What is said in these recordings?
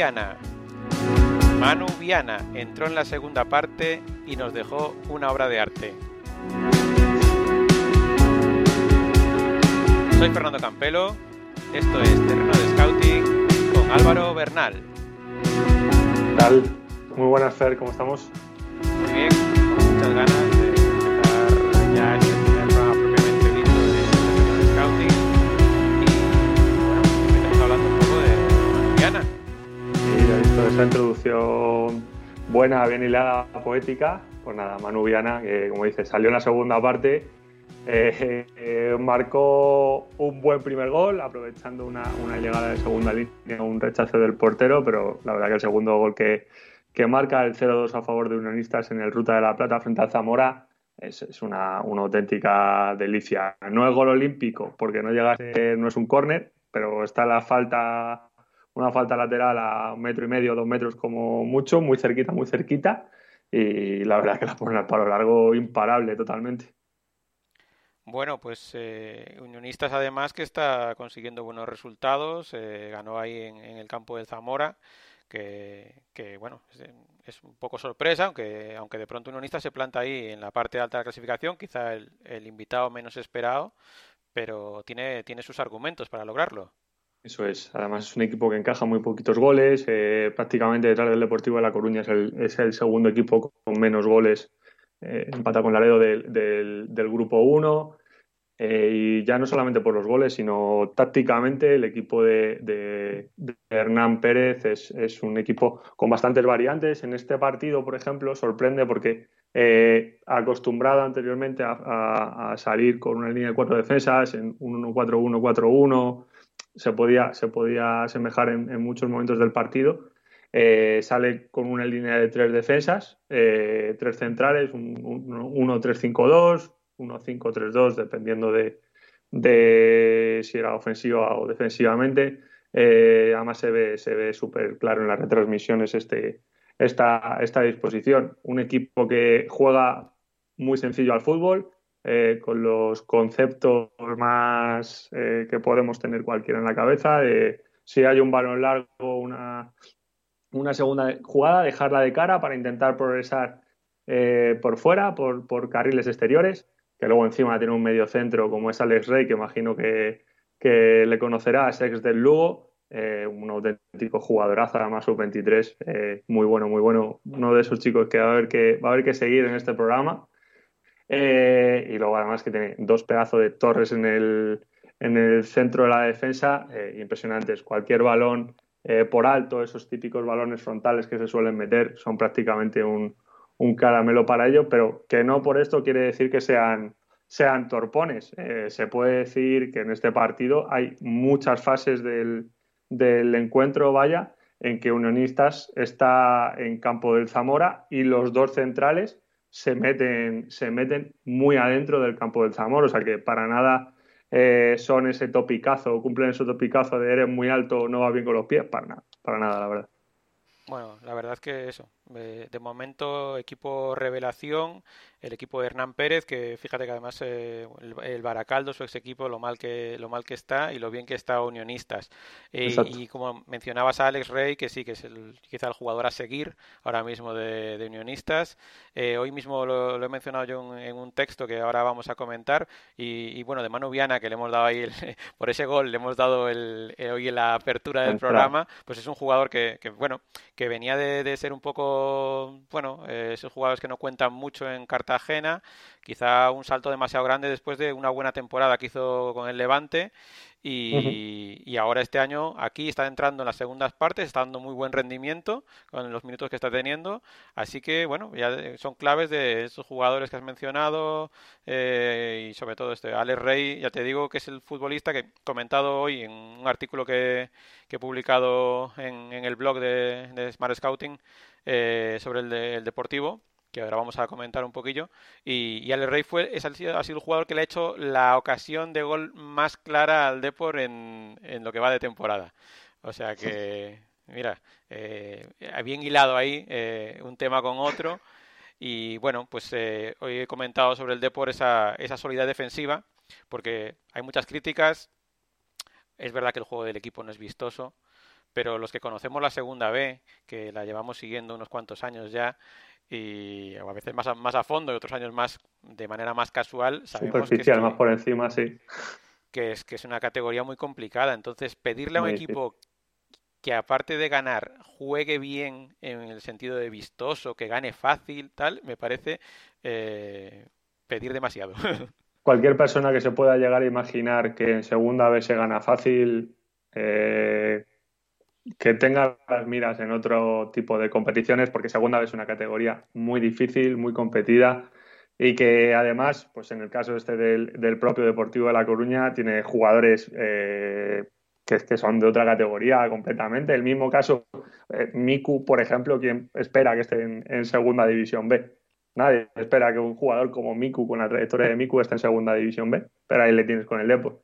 Viana. Manu Viana entró en la segunda parte y nos dejó una obra de arte. Soy Fernando Campelo, esto es Terreno de Scouting con Álvaro Bernal. ¿Qué tal? Muy buenas, Fer, ¿cómo estamos? Muy bien, con muchas ganas esa introducción buena, bien hilada, poética. Pues nada, Manu Viana, que como dices, salió en la segunda parte, eh, marcó un buen primer gol, aprovechando una, llegada de segunda línea, un rechazo del portero, pero la verdad que el segundo gol que, que marca el 0-2 a favor de Unionistas en el Ruta de la Plata frente al Zamora es, una auténtica delicia. No es gol olímpico, porque no llega a ser- no es un córner, pero está la falta una falta lateral a un metro y medio, dos metros como mucho, muy cerquita, muy cerquita. Y la verdad es que la pone al palo largo imparable totalmente. Bueno, pues eh, Unionistas además que está consiguiendo buenos resultados, eh, ganó ahí en, el campo del Zamora, que, bueno, es, es un poco sorpresa, aunque, aunque de pronto Unionistas se planta ahí en la parte alta de la clasificación, quizá el, el invitado menos esperado, pero tiene, tiene sus argumentos para lograrlo. Eso es. Además es un equipo que encaja muy poquitos goles. eh, prácticamente detrás del Deportivo de La Coruña es el, es el segundo equipo con menos goles. eh, empata con Laredo del, del, del grupo 1. Eh, y ya no solamente por los goles, sino tácticamente el equipo de, de- Hernán Pérez es, es un equipo con bastantes variantes. En este partido, por ejemplo, sorprende porque eh, acostumbrado anteriormente a, a- salir con una línea de cuatro defensas en un 1-4-1-4-1, se podía, se podía asemejar en, en muchos momentos del partido. Eh, sale con una línea de tres defensas, eh, tres centrales, un, un, 1-3-5-2, 1-5-3-2, dependiendo de, de si era ofensiva o defensivamente. Eh, además se ve, se ve súper claro en las retransmisiones este, esta, esta disposición. Un equipo que juega muy sencillo al fútbol, eh, con los conceptos más eh, que podemos tener cualquiera en la cabeza. Eh, si hay un balón largo, una, una segunda jugada, dejarla de cara para intentar progresar eh, por fuera, por, por, carriles exteriores, que luego encima tiene un medio centro como es Alex Rey, que imagino que, que le conocerás, ex del Lugo, eh, un auténtico jugadorazo, además sub-23, eh, muy bueno, muy bueno, uno de esos chicos que va a haber que, va a haber que seguir en este programa. Eh, y luego además que tiene dos pedazos de torres en el, en el centro de la defensa, eh, impresionantes. Cualquier balón eh, por alto, esos típicos balones frontales que se suelen meter, son prácticamente un, un caramelo para ello, pero que no por esto quiere decir que sean, sean torpones. Se puede decir que en este partido hay muchas fases del, del encuentro, vaya, en que Unionistas está en campo del Zamora y los dos centrales se meten, se meten muy adentro del campo del Zamora, o sea que para nada eh, son ese topicazo, cumplen ese topicazo de eres muy alto, no va bien con los pies, para nada, para nada, la verdad. Bueno, la verdad es que eso, de, de momento equipo revelación, el equipo de Hernán Pérez, que fíjate que además eh, el, el, Baracaldo, su ex equipo, lo mal que lo mal que está y lo bien que está Unionistas. Eh, y como mencionabas a Alex Rey, que sí, que es el, quizá el jugador a seguir ahora mismo de, de Unionistas. Eh, hoy mismo lo, lo, he mencionado yo en, en, un texto que ahora vamos a comentar. Y, y, bueno, de Manu Viana, que le hemos dado ahí, el, por ese gol, le hemos dado el, hoy en la apertura del programa, pues es un jugador que, que bueno, que venía de, de ser un poco bueno, eh, esos jugadores que no cuentan mucho en Cartagena, quizá un salto demasiado grande después de una buena temporada que hizo con el Levante y, ahora este año aquí está entrando en las segundas partes, está dando muy buen rendimiento con los minutos que está teniendo. Así que, bueno, ya son claves de esos jugadores que has mencionado eh, y sobre todo este Alex Rey, ya te digo que es el futbolista que he comentado hoy en un artículo que, he publicado en, el blog de, Smart Scouting eh, sobre el deportivo que ahora vamos a comentar un poquillo. Y, y Ale Rey fue, es, ha, sido, el jugador que le ha hecho la ocasión de gol más clara al Depor en, en lo que va de temporada. O sea que, mira, eh, bien hilado ahí eh, un tema con otro. Y bueno, pues eh, hoy he comentado sobre el Depor esa, esa solidez defensiva, porque hay muchas críticas. Es verdad que el juego del equipo no es vistoso, pero los que conocemos la segunda B, que la llevamos siguiendo unos cuantos años ya, y a veces más a, más a fondo y otros años más de manera más casual. Superficial, más por encima, sí. Que es, que es una categoría muy complicada. Entonces, pedirle a un equipo que aparte de ganar, juegue bien en el sentido de vistoso, que gane fácil, tal, me parece eh, pedir demasiado. Cualquier persona que se pueda llegar a imaginar que en segunda vez se gana fácil, eh, que tenga las miras en otro tipo de competiciones, porque segunda es una categoría muy difícil, muy competida y que además, pues en el caso este del, propio Deportivo de La Coruña, tiene jugadores eh, que, son de otra categoría completamente. El mismo caso, eh, Miku, por ejemplo, quien espera que esté en, segunda división B. Nadie espera que un jugador como Miku, con la trayectoria de Miku, esté en segunda división B, pero ahí le tienes con el Depor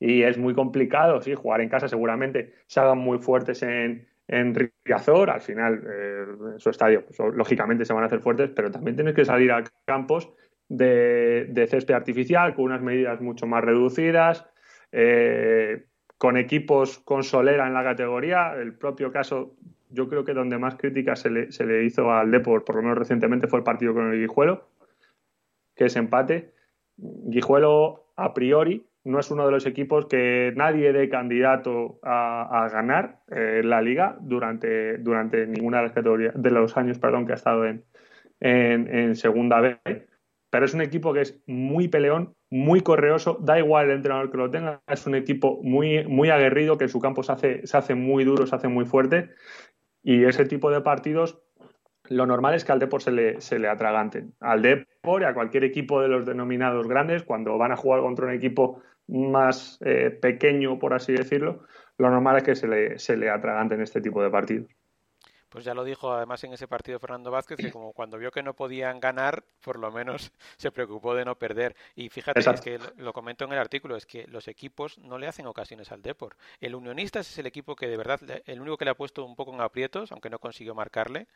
y es muy complicado, sí, jugar en casa seguramente se hagan muy fuertes en, en Riazor, al final eh, su estadio, pues, lógicamente se van a hacer fuertes, pero también tienes que salir a campos de, de césped artificial con unas medidas mucho más reducidas, eh, con equipos con solera en la categoría. El propio caso, yo creo que donde más críticas se le, se le hizo al Depor, por lo menos recientemente, fue el partido con el Guijuelo, que es empate. Guijuelo, a priori, no es uno de los equipos que nadie dé candidato a, ganar eh, la liga durante, ninguna de las categorías de los años perdón, que ha estado en, segunda B. Pero es un equipo que es muy peleón, muy correoso, da igual el entrenador que lo tenga, es un equipo muy, muy aguerrido, que en su campo se hace muy duro, se hace muy fuerte. Y ese tipo de partidos lo normal es que al Depor se le, se le atraganten. Al Depor y a cualquier equipo de los denominados grandes, cuando van a jugar contra un equipo más eh, pequeño, por así decirlo, lo normal es que se le, se le atraganten este tipo de partidos. Pues ya lo dijo además en ese partido Fernando Vázquez, que como cuando vio que no podían ganar, por lo menos se preocupó de no perder. Y fíjate, es que lo comento en el artículo, es que los equipos no le hacen ocasiones al Depor. El Unionistas es el equipo que de verdad, el único que le ha puesto un poco en aprietos, aunque no consiguió marcarle.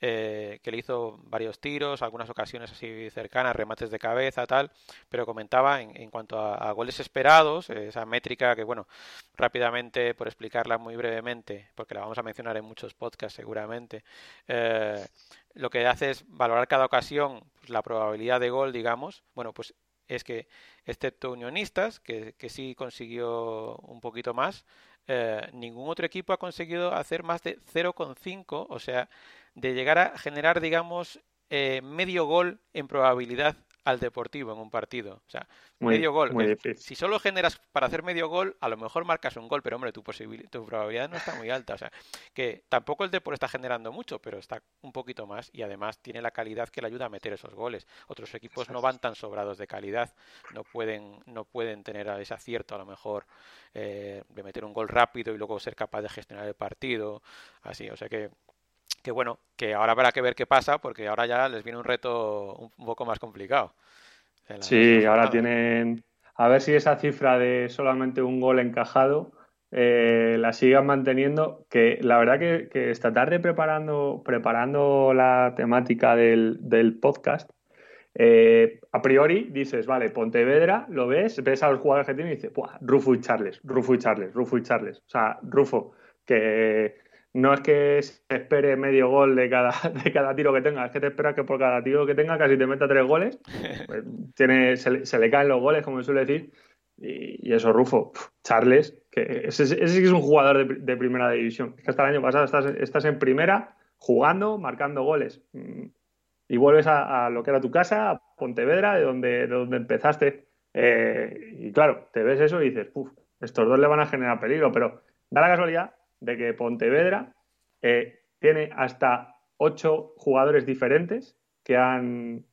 Eh, que le hizo varios tiros, algunas ocasiones así cercanas, remates de cabeza, tal, pero comentaba en, cuanto a, goles esperados, esa métrica que, bueno, rápidamente, por explicarla muy brevemente, porque la vamos a mencionar en muchos podcasts seguramente, eh, lo que hace es valorar cada ocasión pues, la probabilidad de gol, digamos, bueno, pues es que, excepto Unionistas, que, sí consiguió un poquito más, eh, ningún otro equipo ha conseguido hacer más de 0,5, o sea, de llegar a generar, digamos, eh, medio gol en probabilidad al Deportivo en un partido. O sea, medio gol. si solo generas para hacer medio gol, a lo mejor marcas un gol, pero hombre, tu, tu probabilidad no está muy alta. O sea, que tampoco el Deportivo está generando mucho, pero está un poquito más y además tiene la calidad que le ayuda a meter esos goles. Otros equipos no van tan sobrados de calidad, no pueden, no pueden tener ese acierto a lo mejor eh, de meter un gol rápido y luego ser capaz de gestionar el partido. Así, o sea que que bueno, que ahora habrá que ver qué pasa, porque ahora ya les viene un reto un, poco más complicado. Sí, ahora tienen. A ver si esa cifra de solamente un gol encajado eh, la sigan manteniendo. Que la verdad que, esta tarde preparando, preparando la temática del, podcast, eh, a priori dices, vale, Pontevedra, lo ves, ves a los jugadores que tiene y dices, Rufo y Charles, Rufo y Charles, Rufo y Charles. O sea, Rufo, que no es que se espere medio gol de cada, de cada tiro que tenga, es que te esperas que por cada tiro que tenga casi te meta tres goles. Pues tiene, se, le caen los goles, como se suele decir. Y, eso, Rufo, Charles, que ese, ese, sí es un jugador de, primera división. Es que hasta el año pasado estás, estás en primera jugando, marcando goles. Mm, y vuelves a, lo que era tu casa, a Pontevedra, de donde, de donde empezaste. Eh, y claro, te ves eso y dices, uff, estos dos le van a generar peligro, pero da la casualidad de que Pontevedra eh, tiene hasta ocho jugadores diferentes que han,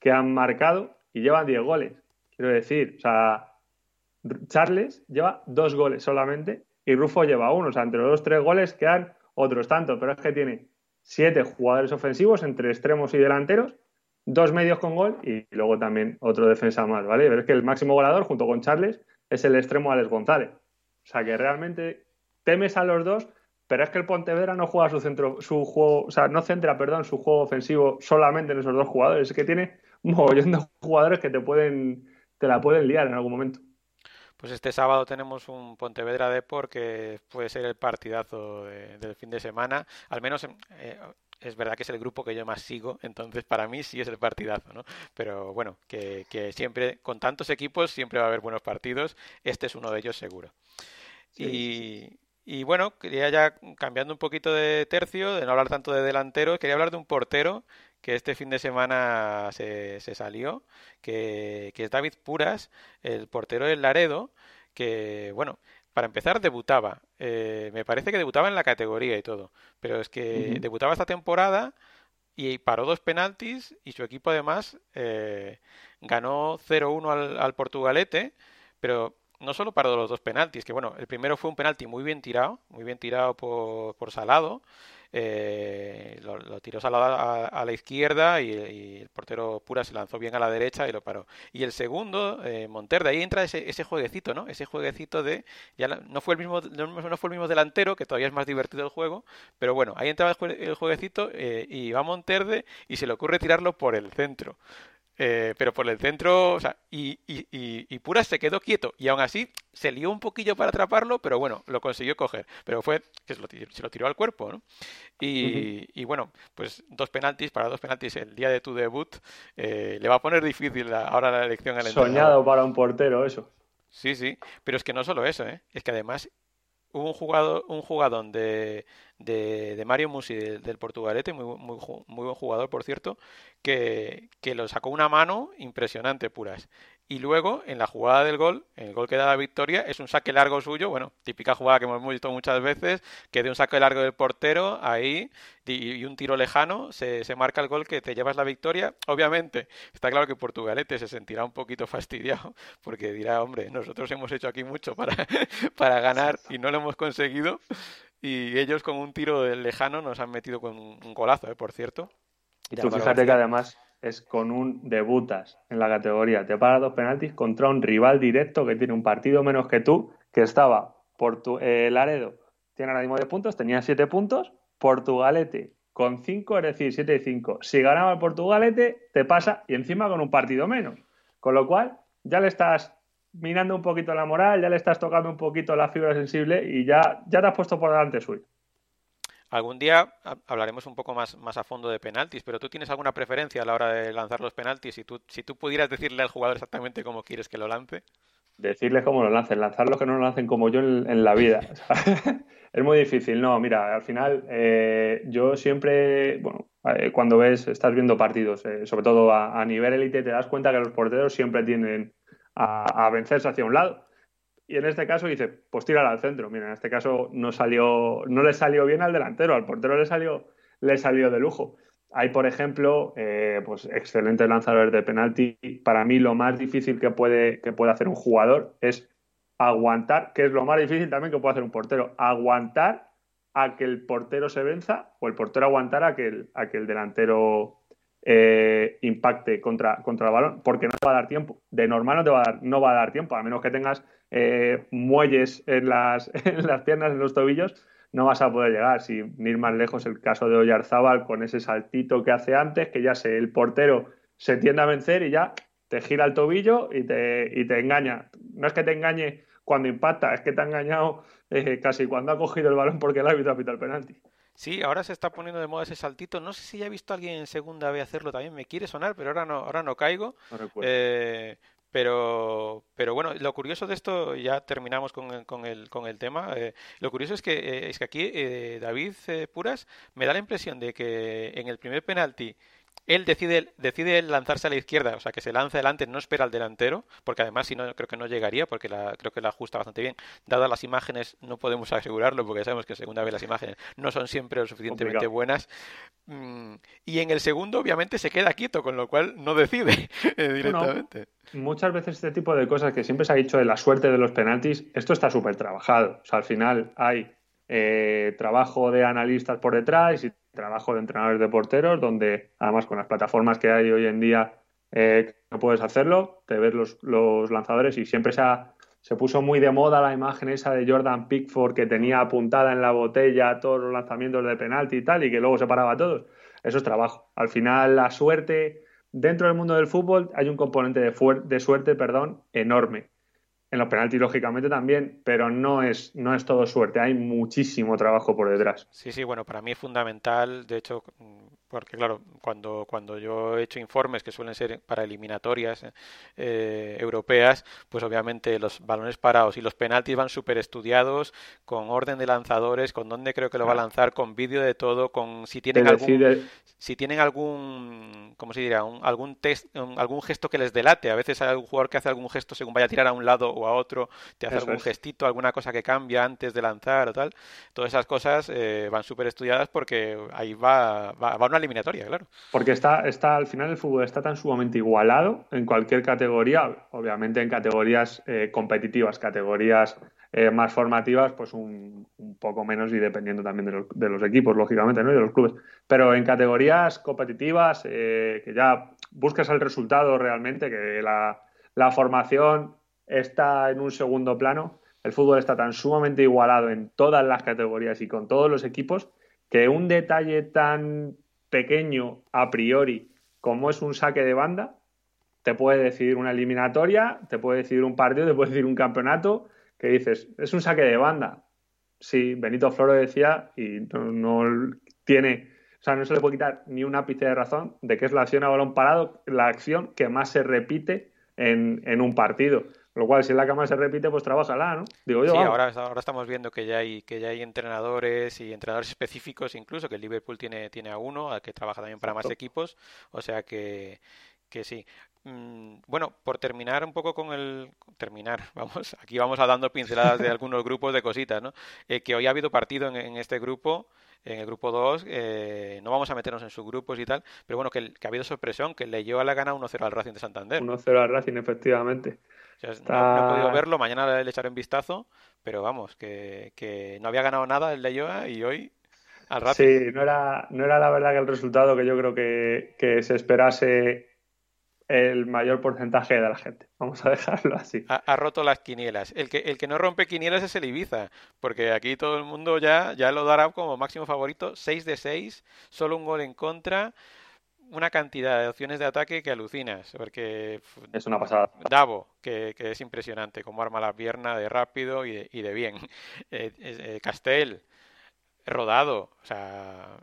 que han marcado y llevan diez goles. Quiero decir, o sea, Charles lleva dos goles solamente y Rufo lleva uno. O sea, entre los dos tres goles quedan otros tantos, pero es que tiene siete jugadores ofensivos entre extremos y delanteros, dos medios con gol y luego también otro defensa más, ¿vale? Pero es que el máximo goleador junto con Charles es el extremo Alex González. O sea, que realmente temes a los dos, pero es que el Pontevedra no juega su centro, su juego, o sea, no centra, perdón, su juego ofensivo solamente en esos dos jugadores, es que tiene un mogollón de jugadores que te pueden, te la pueden liar en algún momento. Pues este sábado tenemos un Pontevedra Depor que puede ser el partidazo del fin de semana. Al menos eh, es verdad que es el grupo que yo más sigo, entonces para mí sí es el partidazo, ¿no? Pero bueno, que, siempre, con tantos equipos, siempre va a haber buenos partidos. Este es uno de ellos seguro. y, y bueno, quería ya cambiando un poquito de tercio, de no hablar tanto de delanteros, quería hablar de un portero que este fin de semana se, se salió, que, es David Puras, el portero del Laredo, que, bueno, para empezar debutaba. Eh, me parece que debutaba en la categoría y todo, pero es que debutaba esta temporada y paró dos penaltis y su equipo además eh, ganó 0-1 al, al Portugalete, pero no solo paró los dos penaltis, que bueno, el primero fue un penalti muy bien tirado, muy bien tirado por, por Salado, eh, lo, tiró Salada a, la izquierda y, el portero Pura se lanzó bien a la derecha y lo paró. Y el segundo, eh, de ahí entra ese, ese, jueguecito, ¿no? Ese jueguecito de, ya no fue el mismo, no, fue el mismo delantero, que todavía es más divertido el juego, pero bueno, ahí entraba el, jueguecito eh, y va Monterde y se le ocurre tirarlo por el centro. Eh, pero por el centro, o sea, y, y, y, Puras se quedó quieto y aún así se lió un poquillo para atraparlo, pero bueno, lo consiguió coger. Pero fue que se lo, se lo tiró al cuerpo, ¿no? Y, y, bueno, pues dos penaltis, para dos penaltis el día de tu debut, eh, le va a poner difícil ahora la elección al Soñado para un portero, eso. Sí, sí, pero es que no solo eso, ¿eh? es que además hubo un jugador, un jugador de, de, Mario Musi del, Portugalete, muy, muy, muy, buen jugador, por cierto, que, que lo sacó una mano impresionante, puras. Y luego, en la jugada del gol, el gol que da la victoria, es un saque largo suyo, bueno, típica jugada que hemos visto muchas veces, que de un saque largo del portero, ahí, y, un tiro lejano, se, se, marca el gol que te llevas la victoria. Obviamente, está claro que Portugalete se sentirá un poquito fastidiado, porque dirá, hombre, nosotros hemos hecho aquí mucho para, para ganar y no lo hemos conseguido, y ellos con un tiro lejano nos han metido con un golazo, ¿eh? por cierto. Y tú fíjate que además es con un debutas en la categoría, te para dos penaltis contra un rival directo que tiene un partido menos que tú, que estaba por tu, eh, Laredo, tiene ahora mismo puntos, tenía siete puntos, Portugalete con cinco, es decir, siete y cinco. Si ganaba el Portugalete, te pasa y encima con un partido menos. Con lo cual, ya le estás minando un poquito la moral, ya le estás tocando un poquito la fibra sensible y ya, ya te has puesto por delante suyo. Algún día hablaremos un poco más, más a fondo de penaltis, pero ¿tú tienes alguna preferencia a la hora de lanzar los penaltis? Si tú, si tú pudieras decirle al jugador exactamente cómo quieres que lo lance. Decirle cómo lo lancen, lanzarlos que no lo lancen como yo en, la vida. es muy difícil, no, mira, al final eh, yo siempre, bueno, eh, cuando ves, estás viendo partidos, eh, sobre todo a, a nivel élite, te das cuenta que los porteros siempre tienen a, vencerse hacia un lado. Y en este caso dice, pues tírala al centro. Mira, en este caso no salió, no le salió bien al delantero, al portero le salió, le salió de lujo. Hay, por ejemplo, eh, pues excelentes lanzadores de penalti. Para mí, lo más difícil que puede, que puede hacer un jugador es aguantar, que es lo más difícil también que puede hacer un portero, aguantar a que el portero se venza o el portero aguantar a que el, a que el delantero eh, impacte contra, contra el balón, porque no te va a dar tiempo. De normal no te va a dar, no va a dar tiempo, a menos que tengas eh, muelles en las, en las piernas, en los tobillos, no vas a poder llegar. Si ir más lejos, el caso de Oyarzábal con ese saltito que hace antes, que ya sé, el portero se tiende a vencer y ya te gira el tobillo y te, y te engaña. No es que te engañe cuando impacta, es que te ha engañado eh, casi cuando ha cogido el balón porque el árbitro ha pitado el penalti. Sí, ahora se está poniendo de moda ese saltito. No sé si ya he visto a alguien en segunda vez hacerlo también. Me quiere sonar, pero ahora no, ahora no caigo. eh, Pero, pero bueno, lo curioso de esto, ya terminamos con el, con el, con el tema, eh, lo curioso es que, eh, es que aquí eh, David Puras me da la impresión de que en el primer penalti él decide, decide lanzarse a la izquierda, o sea, que se lanza adelante, no espera al delantero, porque además si no, creo que no llegaría, porque la, creo que la ajusta bastante bien. Dadas las imágenes, no podemos asegurarlo, porque sabemos que segunda vez las imágenes no son siempre lo suficientemente buenas. Mm, y en el segundo, obviamente, se queda quieto, con lo cual no decide eh, directamente. muchas veces este tipo de cosas que siempre se ha dicho de la suerte de los penaltis, esto está súper trabajado. O sea, al final hay eh, trabajo de analistas por detrás y trabajo de entrenadores de porteros, donde además con las plataformas que hay hoy en día eh, no puedes hacerlo, te ves los, los lanzadores y siempre se, se puso muy de moda la imagen esa de Jordan Pickford que tenía apuntada en la botella todos los lanzamientos de penalti y tal y que luego se paraba a todos. Eso es trabajo. Al final la suerte dentro del mundo del fútbol hay un componente de, de suerte perdón, enorme en los penaltis, lógicamente, también, pero no es, no es todo suerte, hay muchísimo trabajo por detrás. Sí, sí, bueno, para mí es fundamental, de hecho, porque claro, cuando, cuando yo he hecho informes que suelen ser para eliminatorias eh, europeas, pues obviamente los balones parados y los penaltis van súper estudiados, con orden de lanzadores, con dónde creo que lo va a lanzar, con vídeo de todo, con si tienen algún, si tienen algún, ¿cómo se dirá? algún, test, algún gesto que les delate. A veces hay algún jugador que hace algún gesto según vaya a tirar a un lado o a otro, te hace algún gestito, alguna cosa que cambia antes de lanzar o tal. Todas esas cosas eh, van súper estudiadas porque ahí va, va, una eliminatoria, claro. Porque está, está, al final el fútbol está tan sumamente igualado en cualquier categoría, obviamente en categorías eh, competitivas, categorías eh, más formativas, pues un, poco menos y dependiendo también de los, de los, equipos, lógicamente, ¿no? y de los clubes. Pero en categorías competitivas, que ya buscas el resultado realmente, que la, la formación está en un segundo plano. El fútbol está tan sumamente igualado en todas las categorías y con todos los equipos que un detalle tan pequeño a priori como es un saque de banda te puede decidir una eliminatoria, te puede decidir un partido, te puede decidir un campeonato que dices, es un saque de banda. Sí, Benito Floro decía y no, tiene, o sea, no se le puede quitar ni un ápice de razón de que es la acción a balón parado, la acción que más se repite en un partido. Lo cual, si la cama se repite, pues trabájala, ¿no? Digo yo. Sí, ahora, ahora estamos viendo que ya hay que ya hay entrenadores y entrenadores específicos, incluso que el Liverpool tiene tiene a uno, al que trabaja también para más equipos, o sea que que sí. Mm, bueno, por terminar un poco con el terminar, vamos, aquí vamos a dando pinceladas de algunos grupos de cositas, ¿no? Eh, que hoy ha habido partido en, este grupo en el grupo 2, eh, no vamos a meternos en sus grupos y tal, pero bueno, que, que ha habido sorpresión, que leyó a la gana 1-0 al Racing de Santander. 1-0 al Racing, efectivamente. No, he podido verlo, mañana le echaré un vistazo, pero vamos, que, que no había ganado nada el Leyoa y hoy al Racing. Sí, no era, no era la verdad que el resultado que yo creo que, que se esperase el mayor porcentaje de la gente. Vamos a dejarlo así. Ha, roto las quinielas. El que, el que no rompe quinielas es el Ibiza, porque aquí todo el mundo ya, ya lo dará como máximo favorito. 6 de 6, solo un gol en contra una cantidad de opciones de ataque que alucinas, porque es una pasada. Davo, que, es impresionante, como arma la pierna de rápido y de, y de bien. Eh, eh, Castel, rodado, o sea,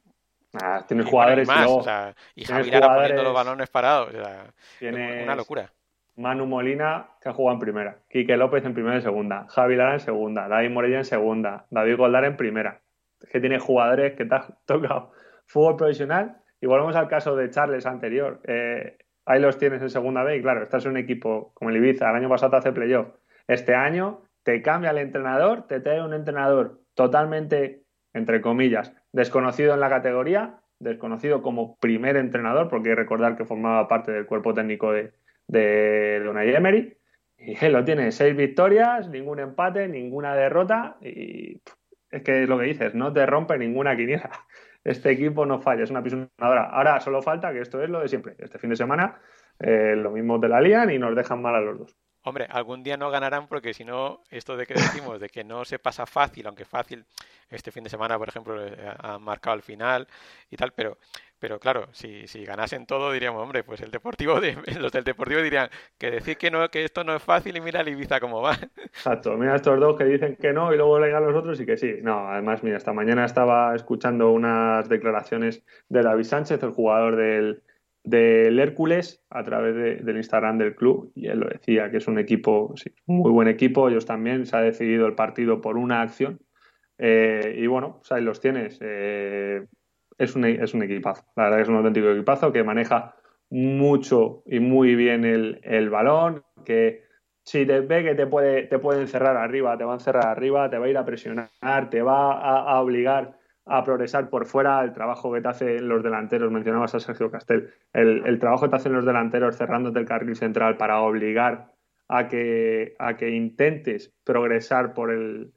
Ah, tiene jugadores más, y, sea, y Javi Lara poniendo los balones parados. O sea, una locura. Manu Molina, que ha jugado en primera. Quique López en primera y segunda. Javi Lara en segunda. David Morella en segunda. David Goldar en primera. Es que tiene jugadores que te han tocado fútbol profesional. Y volvemos al caso de Charles anterior. Eh, ahí los tienes en segunda B. Y claro, estás en un equipo como el Ibiza. El año pasado te hace playoff. Este año te cambia el entrenador, te trae un entrenador totalmente, entre comillas, desconocido en la categoría, desconocido como primer entrenador, porque hay que recordar que formaba parte del cuerpo técnico de, de Emery. Y él lo tiene, seis victorias, ningún empate, ninguna derrota. Y es que es lo que dices, no te rompe ninguna quiniela. Este equipo no falla, es una pisonadora. Ahora solo falta que esto es lo de siempre. Este fin de semana eh, lo mismo de la lían y nos dejan mal a los dos. Hombre, algún día no ganarán porque si no, esto de que decimos de que no se pasa fácil, aunque fácil, este fin de semana, por ejemplo, eh, han marcado el final y tal, pero pero claro, si, si ganasen todo diríamos, hombre, pues el Deportivo, los del Deportivo dirían que decir que no que esto no es fácil y mira el Ibiza cómo va. Exacto, mira estos dos que dicen que no y luego le los otros y que sí. No, además, mira, esta mañana estaba escuchando unas declaraciones de David Sánchez, el jugador del, del Hércules a través del Instagram del club y él lo decía, que es un equipo, sí, muy buen equipo, ellos también, se ha decidido el partido por una acción eh, y bueno, pues ahí los tienes. Eh, es, un, es un equipazo, la verdad que es un auténtico equipazo que maneja mucho y muy bien el, el balón, que si te ve que te puede, te puede encerrar arriba, te va a encerrar arriba, te va a ir a presionar, te va a, obligar a progresar por fuera, el trabajo que te hacen los delanteros, mencionabas a Sergio Castel, el, trabajo que te hacen los delanteros cerrándote el carril central para obligar a que, a que intentes progresar por, el,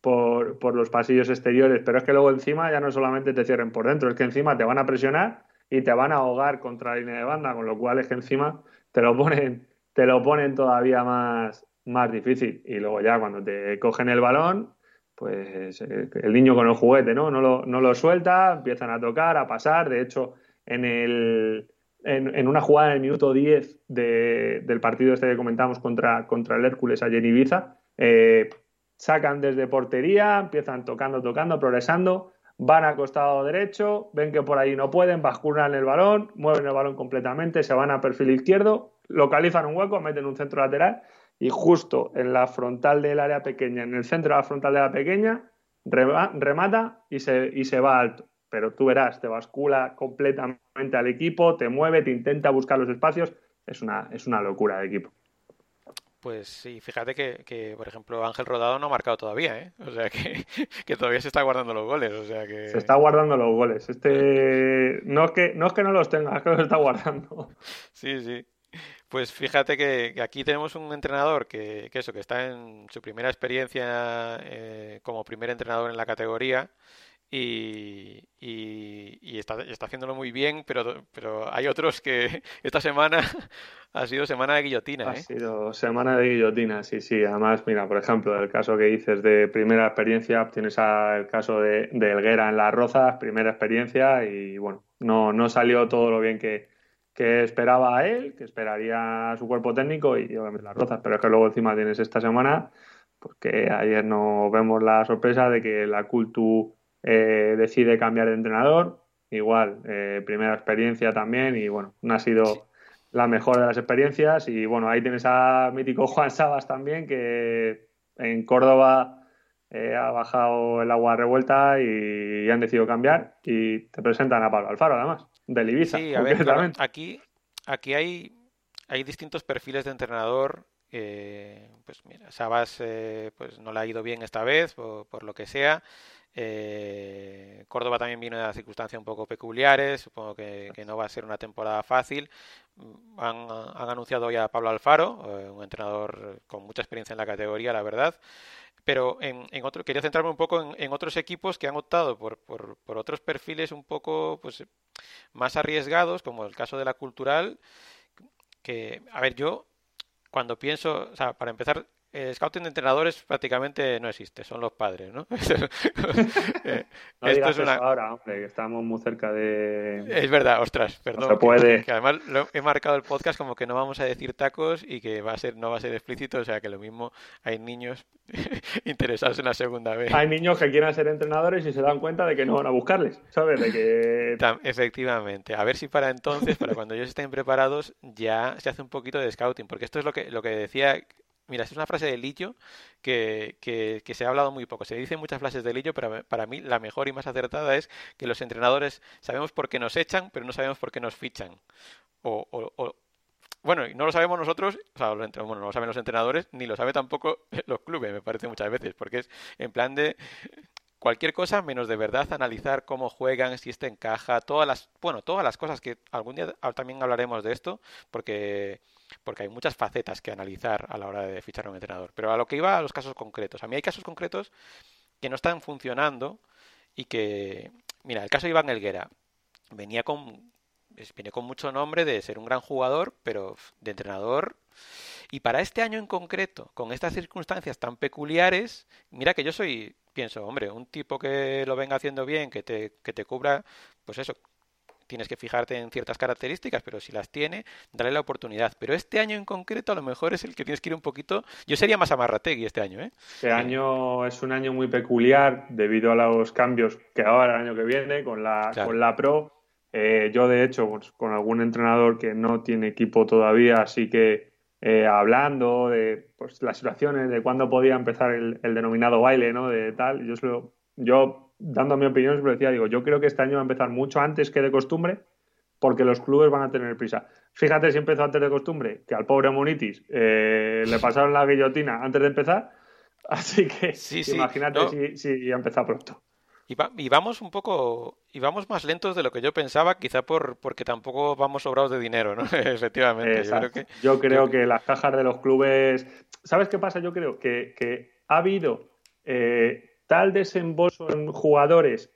por, por los pasillos exteriores, pero es que luego encima ya no solamente te cierren por dentro, es que encima te van a presionar y te van a ahogar contra la línea de banda, con lo cual es que encima te lo ponen te lo ponen todavía más, más difícil. Y luego ya cuando te cogen el balón, pues eh, el niño con el juguete, ¿no? No lo, no lo suelta, empiezan a tocar, a pasar. De hecho, en, el, en, una jugada en el minuto 10 del partido este que comentamos contra, el Hércules allí en Ibiza, eh, sacan desde portería, empiezan tocando, tocando, progresando, van al costado derecho, ven que por ahí no pueden, basculan el balón, mueven el balón completamente, se van a perfil izquierdo localizan un hueco, meten un centro lateral y justo en la frontal del área pequeña, en el centro de la frontal de la pequeña, remata y se, y se va alto. Pero tú verás, te bascula completamente al equipo, te mueve, te intenta buscar los espacios. Es una, es una locura de equipo. Pues sí, fíjate que, por ejemplo, Ángel Rodado no ha marcado todavía, ¿eh? O sea, que, que, todavía se está guardando los goles, o sea que... Se está guardando los goles. Este... No es que no, es que no los tenga, es que los está guardando. Sí, sí. Pues fíjate que, aquí tenemos un entrenador que, eso, que está en su primera experiencia eh, como primer entrenador en la categoría y, está, haciéndolo muy bien, pero, pero hay otros que esta semana ha sido semana de guillotina. Ha ¿eh? sido semana de guillotina, sí, sí. Además, mira, por ejemplo, el caso que dices de primera experiencia, tienes el caso de, de Elguera en Las Rozas, primera experiencia y bueno, no, no salió todo lo bien que que esperaba a él, que esperaría a su cuerpo técnico y obviamente las rozas, pero es que luego encima tienes esta semana, porque pues ayer nos vemos la sorpresa de que la Cultu eh, decide cambiar de entrenador, igual, eh, primera experiencia también y bueno, no ha sido la mejor de las experiencias. Y bueno, ahí tienes a mítico Juan Sabas también que en Córdoba eh, ha bajado el agua revuelta y han decidido cambiar y te presentan a Pablo Alfaro además del Ibiza. Sí, a ver, aquí, aquí hay, hay distintos perfiles de entrenador. Eh, pues mira, Sabas eh, pues no le ha ido bien esta vez, por, lo que sea. Eh, Córdoba también vino de circunstancias un poco peculiares, supongo que, no va a ser una temporada fácil. Han, han anunciado ya a Pablo Alfaro, un entrenador con mucha experiencia en la categoría, la verdad pero en, en, otro, quería centrarme un poco en, otros equipos que han optado por, por, por, otros perfiles un poco pues, más arriesgados, como el caso de la cultural, que, a ver, yo cuando pienso, o sea, para empezar, el scouting de entrenadores prácticamente no existe, son los padres, ¿no? Eh, esto es una... ahora, hombre, que estamos muy cerca de... Es verdad, ostras, perdón. se puede. Que, además lo, he marcado el podcast como que no vamos a decir tacos y que va a ser no va a ser explícito, o sea que lo mismo hay niños interesados en la segunda vez. Hay niños que quieran ser entrenadores y se dan cuenta de que no van a buscarles, ¿sabes? De que... Efectivamente. A ver si para entonces, para cuando ellos estén preparados, ya se hace un poquito de scouting, porque esto es lo que, lo que decía Mira, es una frase de Lillo que, que, se ha hablado muy poco. Se dicen muchas frases de Lillo, pero para mí la mejor y más acertada es que los entrenadores sabemos por qué nos echan, pero no sabemos por qué nos fichan. O, o, bueno, y no lo sabemos nosotros, o sea, bueno, no lo saben los entrenadores, ni lo saben tampoco los clubes, me parece muchas veces, porque es en plan de cualquier cosa menos de verdad analizar cómo juegan, si este encaja, todas las, bueno, todas las cosas que algún día también hablaremos de esto, porque porque hay muchas facetas que analizar a la hora de fichar a un entrenador. Pero a lo que iba a los casos concretos. A mí hay casos concretos que no están funcionando y que, mira, el caso de Iván Elguera venía con, viene con mucho nombre de ser un gran jugador, pero de entrenador. Y para este año en concreto, con estas circunstancias tan peculiares, mira que yo soy, pienso, hombre, un tipo que lo venga haciendo bien, que te, que te cubra, pues eso, tienes que fijarte en ciertas características, pero si las tiene, dale la oportunidad. Pero este año en concreto a lo mejor es el que tienes que ir un poquito... Yo sería más amarrategui este año, ¿eh? Este año es un año muy peculiar debido a los cambios que ahora el año que viene con la, con la Pro Eh, yo, de hecho, pues, con algún entrenador que no tiene equipo todavía, así que eh, hablando de pues, las situaciones, de cuándo podía empezar el, denominado baile, ¿no? De tal, yo, yo dando mi opinión, siempre decía, digo, yo creo que este año va a empezar mucho antes que de costumbre, porque los clubes van a tener prisa. Fíjate si empezó antes de costumbre, que al pobre Monitis eh, le pasaron la guillotina antes de empezar, así que imagínate si, si ha empezado pronto. Y, vamos un poco, y vamos más lentos de lo que yo pensaba, quizá por porque tampoco vamos sobrados de dinero, ¿no? Efectivamente. Yo creo, que, yo creo que, las cajas de los clubes, ¿sabes qué pasa? Yo creo que, que ha habido eh, tal desembolso en jugadores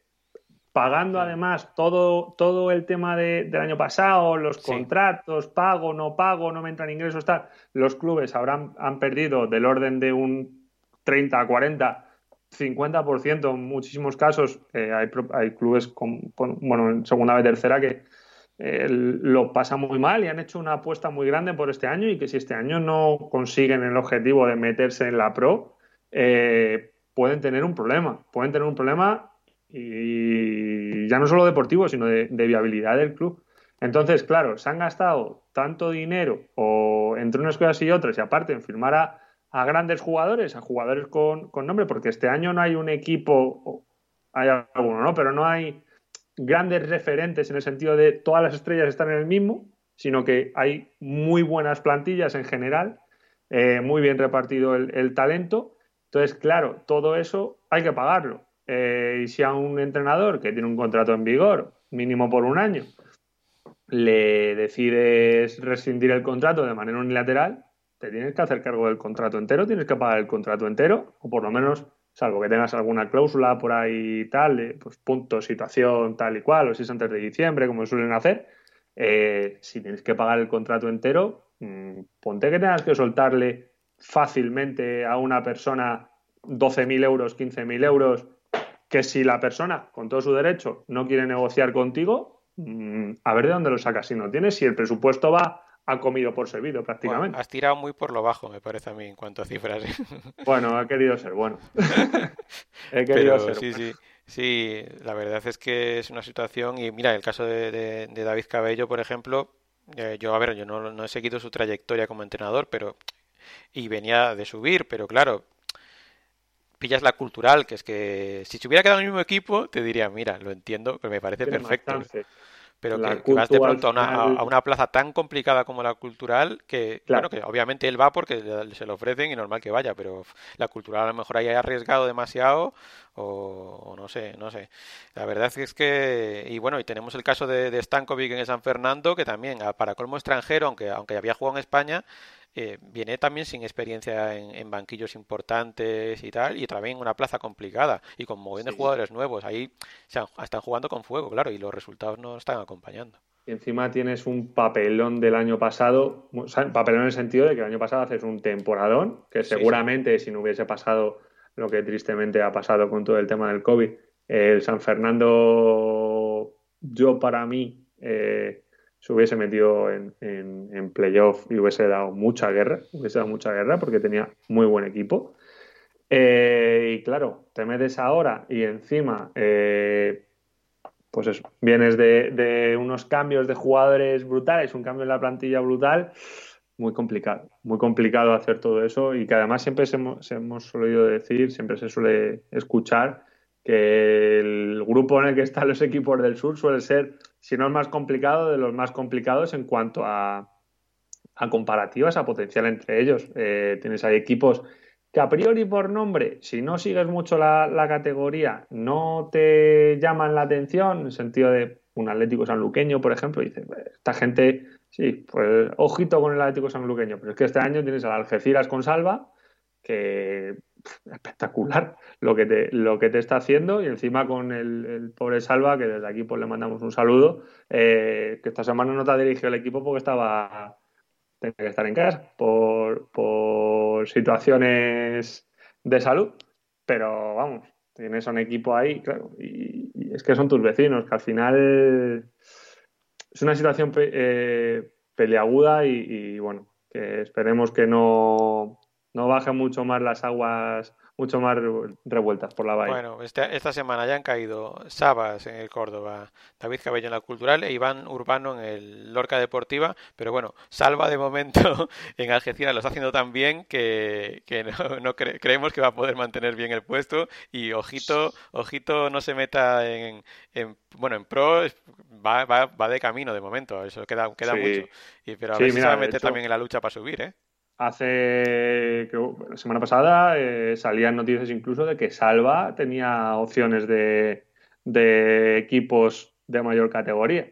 pagando además todo, todo el tema del año pasado, los contratos, pago, no pago, no me entran ingresos, tal, los clubes habrán han perdido del orden de un 30 40 50% en muchísimos casos. Eh, hay, hay, clubes, con, bueno, en segunda vez tercera que eh, lo pasan muy mal y han hecho una apuesta muy grande por este año y que si este año no consiguen el objetivo de meterse en la Pro, eh, pueden tener un problema. Pueden tener un problema y ya no solo deportivo, sino de, viabilidad del club. Entonces, claro, se han gastado tanto dinero o entre unas cosas y otras y aparte en firmar a a grandes jugadores, a jugadores con, nombre, porque este año no hay un equipo, hay alguno, ¿no? Pero no hay grandes referentes en el sentido de todas las estrellas están en el mismo, sino que hay muy buenas plantillas en general, eh, muy bien repartido el, talento. Entonces, claro, todo eso hay que pagarlo. Eh, y si a un entrenador que tiene un contrato en vigor, mínimo por un año, le decides rescindir el contrato de manera unilateral, te tienes que hacer cargo del contrato entero, tienes que pagar el contrato entero, o por lo menos, salvo que tengas alguna cláusula por ahí tal, pues punto, situación tal y cual, o si es antes de diciembre, como suelen hacer, eh, si tienes que pagar el contrato entero, mm, ponte que tengas que soltarle fácilmente a una persona 12.000 euros, 15.000 euros, que si la persona, con todo su derecho, no quiere negociar contigo, mm, a ver de dónde lo sacas si no tienes, si el presupuesto va ha comido por servido prácticamente. has tirado muy por lo bajo, me parece a mí, en cuanto a cifras. Bueno, he querido ser bueno. he querido ser sí, sí. Sí, la verdad es que es una situación y mira, el caso de, David Cabello, por ejemplo, eh, yo, a ver, yo no, no, he seguido su trayectoria como entrenador, pero y venía de subir, pero claro, pillas la cultural, que es que si se hubiera quedado en el mismo equipo, te diría, mira, lo entiendo, pero me parece perfecto pero que, vas de pronto a una, plaza tan complicada como la cultural que, claro. que obviamente él va porque se lo ofrecen y normal que vaya, pero la cultural a lo mejor haya arriesgado demasiado o, no sé, no sé. La verdad es que, y bueno, y tenemos el caso de, de Stankovic en San Fernando, que también, para colmo extranjero, aunque, aunque había jugado en España, eh, viene también sin experiencia en, banquillos importantes y tal, y también una plaza complicada y con de jugadores nuevos. Ahí se están jugando con fuego, claro, y los resultados no están acompañando. Y encima tienes un papelón del año pasado, papelón en el sentido de que el año pasado haces un temporadón, que seguramente si no hubiese pasado lo que tristemente ha pasado con todo el tema del COVID, el San Fernando, yo para mí, eh, se hubiese metido en, en, playoff y hubiese dado mucha guerra, hubiese dado mucha guerra porque tenía muy buen equipo. Eh, y claro, te metes ahora y encima, eh, pues vienes de, unos cambios de jugadores brutales, un cambio en la plantilla brutal, muy complicado, muy complicado hacer todo eso y que además siempre se hemos, se hemos solido decir, siempre se suele escuchar que el grupo en el que están los equipos del sur suele ser si no es más complicado, de los más complicados en cuanto a, comparativas, a potencial entre ellos. Eh, tienes ahí equipos que a priori por nombre, si no sigues mucho la, categoría, no te llaman la atención, en el sentido de un Atlético sanluqueño, por ejemplo, y dices, esta gente, sí, pues ojito con el Atlético sanluqueño, pero es que este año tienes al Algeciras con Salva, que espectacular lo que te, lo que te está haciendo. Y encima con el, pobre Salva, que desde aquí pues le mandamos un saludo, eh, que esta semana no te ha dirigido el equipo porque estaba tenía que estar en casa por, por situaciones de salud, pero vamos, tienes un equipo ahí, claro, y, es que son tus vecinos, que al final es una situación eh, peleaguda y bueno, que esperemos que no no bajen mucho más las aguas mucho más revueltas por la bahía. Bueno, este, esta semana ya han caído Sabas en el Córdoba, David Cabello en la Cultural e Iván Urbano en el Lorca Deportiva, pero bueno, Salva de momento en Algeciras lo está haciendo tan bien que, no, creemos que va a poder mantener bien el puesto y ojito, ojito no se meta en, bueno, en pro va, va, va, de camino de momento, eso queda, queda mucho, y, pero a ver si se va a meter también en la lucha para subir, ¿eh? Hace la semana pasada eh, salían noticias incluso de que Salva tenía opciones de, equipos de mayor categoría.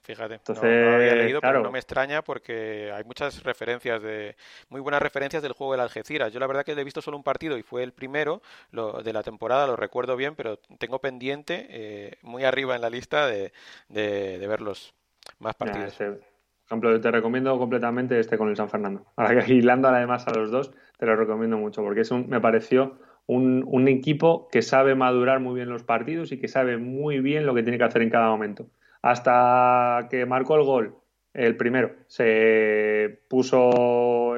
Fíjate, Entonces, no, había leído, pero no me extraña porque hay muchas referencias de muy buenas referencias del juego del Algeciras. Yo la verdad que he visto solo un partido y fue el primero lo, de la temporada, lo recuerdo bien, pero tengo pendiente eh, muy arriba en la lista de, de, ver los más partidos ejemplo, te recomiendo completamente este con el San Fernando. Ahora que hilando además a los dos, te lo recomiendo mucho porque es un, me pareció un, equipo que sabe madurar muy bien los partidos y que sabe muy bien lo que tiene que hacer en cada momento. Hasta que marcó el gol, el primero, se puso,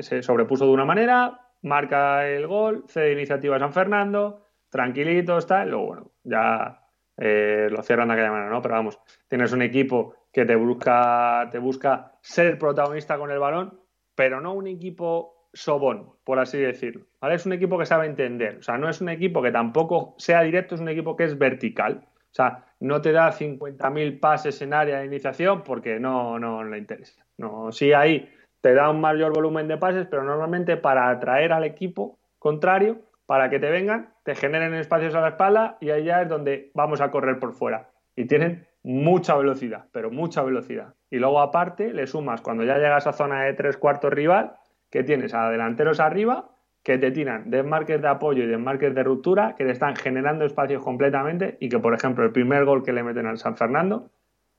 se sobrepuso de una manera, marca el gol, cede iniciativa a San Fernando, tranquilito, está, y luego, bueno, ya eh, lo cierran de aquella manera, ¿no? Pero vamos, tienes un equipo que te busca, te busca ser protagonista con el balón, pero no un equipo sobón, por así decirlo. ¿vale? Es un equipo que sabe entender. O sea, no es un equipo que tampoco sea directo, es un equipo que es vertical. O sea, no te da 50.000 pases en área de iniciación porque no, no le interesa. No, sí ahí te da un mayor volumen de pases, pero normalmente para atraer al equipo contrario, para que te vengan, te generen espacios a la espalda y ya es donde vamos a correr por fuera. Y tienen mucha velocidad, pero mucha velocidad. Y luego aparte le sumas cuando ya llegas a zona de tres cuartos rival, que tienes a delanteros arriba, que te tiran desmarques de apoyo y desmarques de ruptura, que te están generando espacios completamente y que, por ejemplo, el primer gol que le meten al San Fernando,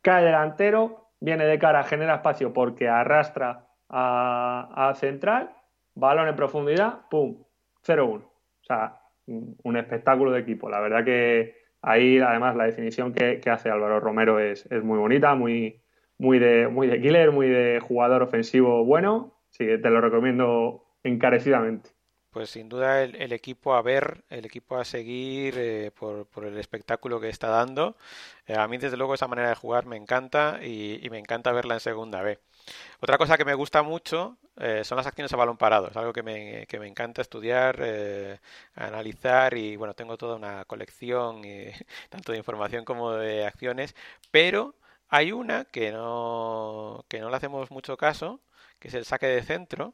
cae delantero, viene de cara, genera espacio porque arrastra a, a central, balón en profundidad, ¡pum! 0-1. O sea, un espectáculo de equipo. La verdad que, Ahí, además, la definición que, hace Álvaro Romero es, muy bonita, muy, muy, de, muy de killer, muy de jugador ofensivo bueno. Sí, te lo recomiendo encarecidamente. Pues sin duda el, equipo a ver, el equipo a seguir eh, por, por, el espectáculo que está dando. Eh, a mí desde luego esa manera de jugar me encanta y, y me encanta verla en segunda B. Otra cosa que me gusta mucho eh, son las acciones a balón parado. Es algo que me, que me encanta estudiar, eh, analizar y bueno, tengo toda una colección tanto de información como de acciones, pero hay una que no, que no le hacemos mucho caso, que es el saque de centro,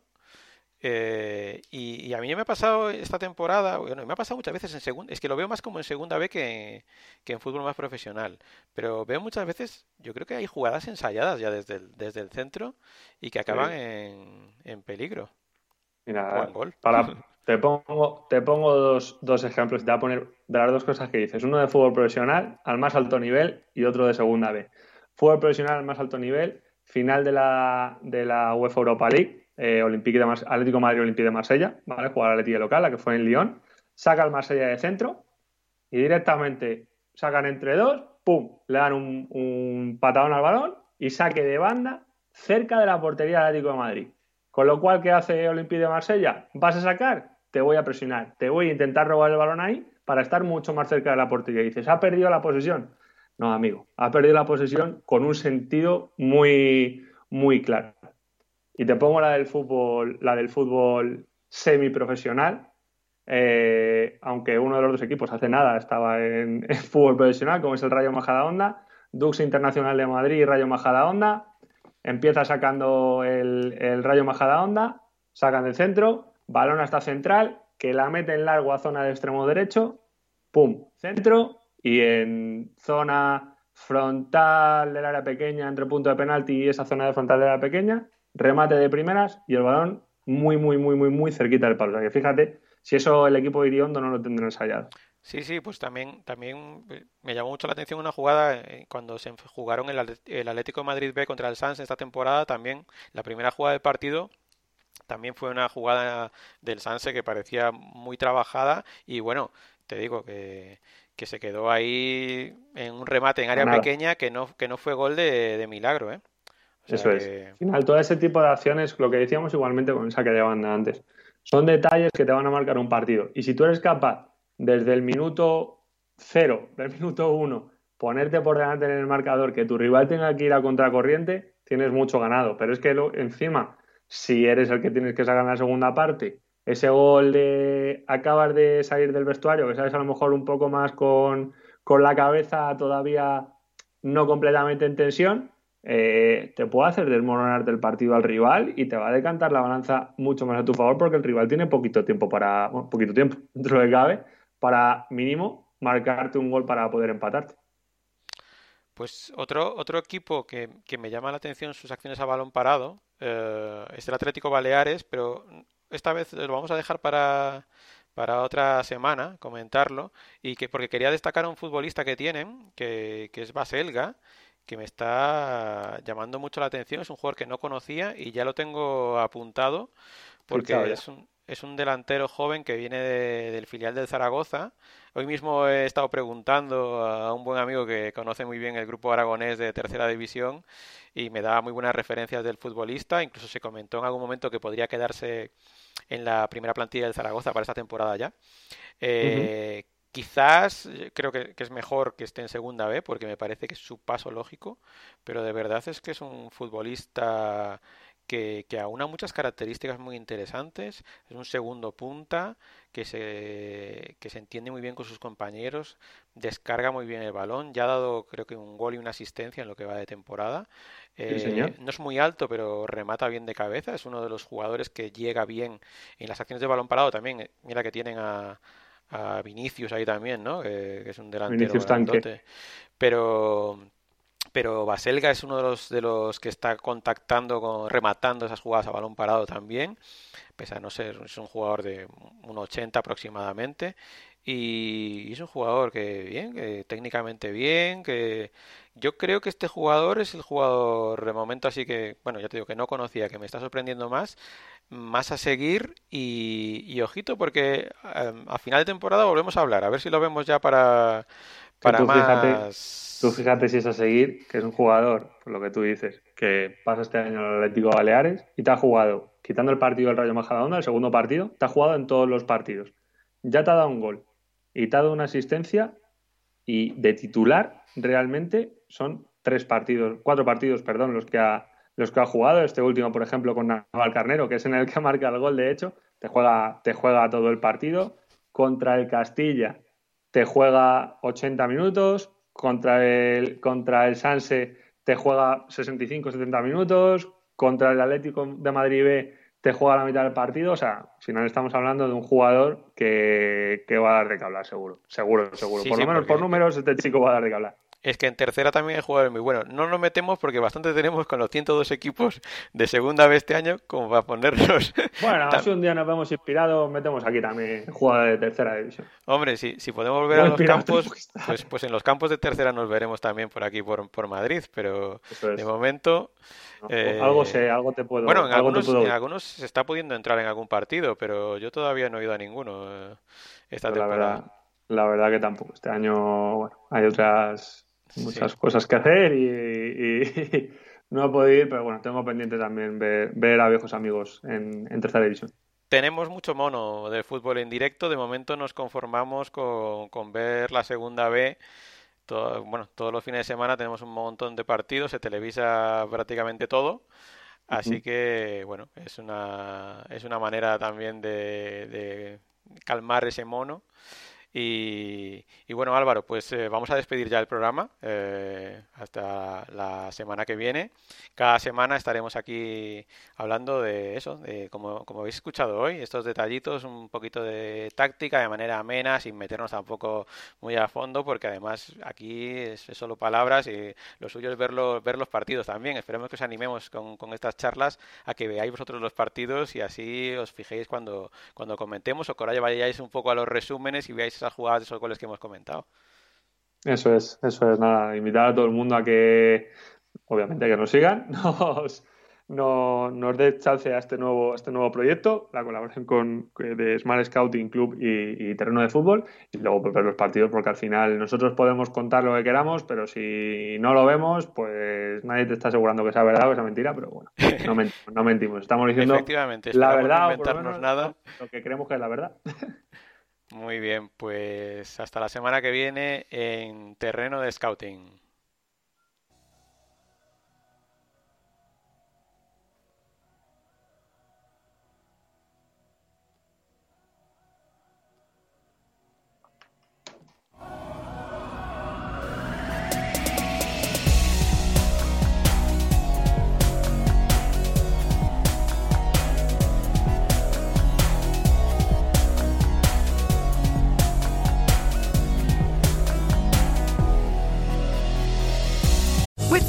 eh, y, a mí me ha pasado esta temporada, bueno, me ha pasado muchas veces en segunda, es que lo veo más como en segunda B que, en fútbol más profesional, pero veo muchas veces, yo creo que hay jugadas ensayadas ya desde el, desde el centro y que acaban en, peligro. Mira, Para, te pongo, te pongo dos, dos ejemplos, te voy a poner de las dos cosas que dices, uno de fútbol profesional al más alto nivel y otro de segunda B. Fútbol profesional al más alto nivel, final de la, de la UEFA Europa League eh, Olympique de Atlético Madrid Olympique de Marsella, ¿vale? Jugar al Atlético local, la que fue en Lyon, saca al Marsella de centro y directamente sacan entre dos, ¡pum! Le dan un, patadón al balón y saque de banda cerca de la portería del Atlético de Madrid. Con lo cual, ¿qué hace Olympique de Marsella? ¿Vas a sacar? Te voy a presionar, te voy a intentar robar el balón ahí para estar mucho más cerca de la portería. Y dices, ¿ha perdido la posesión? No, amigo, ha perdido la posesión con un sentido muy, muy claro. Y te pongo la del fútbol, la del fútbol semiprofesional. Eh, aunque uno de los dos equipos hace nada estaba en, fútbol profesional, como es el Rayo Majadahonda, Dux Internacional de Madrid y Rayo Majadahonda. Empieza sacando el, el Rayo Majadahonda, sacan del centro, balón hasta central, que la mete en largo a zona de extremo derecho, pum, centro, y en zona frontal del área pequeña, entre punto de penalti y esa zona de frontal del área pequeña, remate de primeras y el balón muy, muy, muy, muy, muy cerquita del palo. O sea que fíjate, si eso el equipo de Iriondo no lo tendrá ensayado. Sí, sí, pues también, también me llamó mucho la atención una jugada eh, cuando se jugaron el, Atlético de Madrid B contra el Sanz esta temporada, también la primera jugada del partido también fue una jugada del Sanse que parecía muy trabajada y bueno, te digo que, que se quedó ahí en un remate en área pequeña que no, que no fue gol de, de milagro, ¿eh? Eso es. Al final, todo ese tipo de acciones, lo que decíamos igualmente con el saque de banda antes, Son detalles que te van a marcar un partido. Y si tú eres capaz, desde el minuto cero, del minuto uno, ponerte por delante en el marcador, que tu rival tenga que ir a contracorriente, tienes mucho ganado. Pero es que encima, si eres el que tienes que sacar en la segunda parte, ese gol de acabas de salir del vestuario, que sabes a lo mejor un poco más con, con la cabeza todavía no completamente en tensión, eh, te puede hacer desmoronarte el partido al rival y te va a decantar la balanza mucho más a tu favor porque el rival tiene poquito tiempo para, bueno, poquito tiempo, dentro de cabe, para mínimo marcarte un gol para poder empatarte. Pues otro, otro equipo que, me llama la atención sus acciones a balón parado eh, es el Atlético Baleares, pero esta vez lo vamos a dejar para, para otra semana, comentarlo, y que porque quería destacar a un futbolista que tienen, que, que es Baselga, que me está llamando mucho la atención. Es un jugador que no conocía y ya lo tengo apuntado porque es un, es un delantero joven que viene del filial del Zaragoza. Hoy mismo he estado preguntando a un buen amigo que conoce muy bien el grupo aragonés de tercera división y me da muy buenas referencias del futbolista. Incluso se comentó en algún momento que podría quedarse en la primera plantilla del Zaragoza para esta temporada ya. Eh, Quizás eh, creo que, es mejor que esté en segunda B porque me parece que es su paso lógico, pero de verdad es que es un futbolista que, que aúna muchas características muy interesantes. Es un segundo punta que se, que se entiende muy bien con sus compañeros, descarga muy bien el balón. Ya ha dado creo que un gol y una asistencia en lo que va de temporada. Eh, no es muy alto, pero remata bien de cabeza. Es uno de los jugadores que llega bien en las acciones de balón parado también. Eh, mira que tienen a a Vinicius ahí también, ¿no? Que, es un delantero Vinicius Pero pero Baselga es uno de los de los que está contactando con rematando esas jugadas a balón parado también pese a no ser es un jugador de un 80 aproximadamente y es un jugador que bien que técnicamente bien que yo creo que este jugador es el jugador de momento así que bueno ya te digo que no conocía que me está sorprendiendo más más a seguir y, ojito porque em, a final de temporada volvemos a hablar, a ver si lo vemos ya para, para tú más... Fíjate, tú fíjate si es a seguir, que es un jugador, por lo que tú dices, que pasa este año en el Atlético Baleares y te ha jugado, quitando el partido del Rayo Majadahonda, el segundo partido, te ha jugado en todos los partidos. Ya te ha dado un gol y dado una asistencia y de titular realmente son tres partidos, cuatro partidos, perdón, los que ha los que ha jugado, este último, por ejemplo, con Naval Carnero, que es en el que marca el gol, de hecho, te juega, te juega todo el partido. Contra el Castilla te juega 80 minutos, contra el, contra el Sanse te juega 65-70 minutos, contra el Atlético de Madrid B te juega la mitad del partido. O sea, al final estamos hablando de un jugador que, va a dar de qué hablar, seguro. Seguro, seguro. por lo menos por números, este chico va a dar de qué hablar es que en tercera también hay jugadores muy buenos. No nos metemos porque bastante tenemos con los 102 equipos de segunda vez este año como para ponernos. Bueno, si un día nos vemos inspirados, metemos aquí también jugadores de tercera división. Hombre, si, si podemos volver a los campos, pues, pues en los campos de tercera nos veremos también por aquí, por, por Madrid, pero de momento... Eh, algo sé, algo te puedo Bueno, en, algunos, en algunos se está pudiendo entrar en algún partido, pero yo todavía no he ido a ninguno eh, esta pues temporada. La verdad, la verdad que tampoco. Este año bueno, hay otras muchas cosas que hacer y, no he podido ir, pero bueno, tengo pendiente también ver, a viejos amigos en, tercera división. Tenemos mucho mono de fútbol en directo. De momento nos conformamos con, ver la segunda B. bueno, todos los fines de semana tenemos un montón de partidos, se televisa prácticamente todo. Así que, bueno, es una, es una manera también de, de calmar ese mono. Y, bueno, Álvaro, pues eh, vamos a despedir ya el programa eh, hasta la semana que viene. Cada semana estaremos aquí hablando de eso, de como, como habéis escuchado hoy, estos detallitos, un poquito de táctica de manera amena, sin meternos tampoco muy a fondo, porque además aquí es, solo palabras y lo suyo es verlo, ver los partidos también. Esperemos que os animemos con, con estas charlas a que veáis vosotros los partidos y así os fijéis cuando, cuando comentemos o que vayáis un poco a los resúmenes y veáis esas jugadas de esos goles que hemos comentado. Eso es, eso es nada, invitar a todo el mundo a que, obviamente, que nos sigan, nos, no, nos dé chance a este nuevo, este nuevo proyecto, la colaboración con, de Smart Scouting Club y, Terreno de Fútbol, y luego pues, ver los partidos, porque al final nosotros podemos contar lo que queramos, pero si no lo vemos, pues nadie te está asegurando que sea verdad o que sea mentira, pero bueno, no mentimos, no mentimos. estamos diciendo la verdad o nada. lo que creemos que es la verdad. Muy bien, pues hasta la semana que viene en Terreno de Scouting.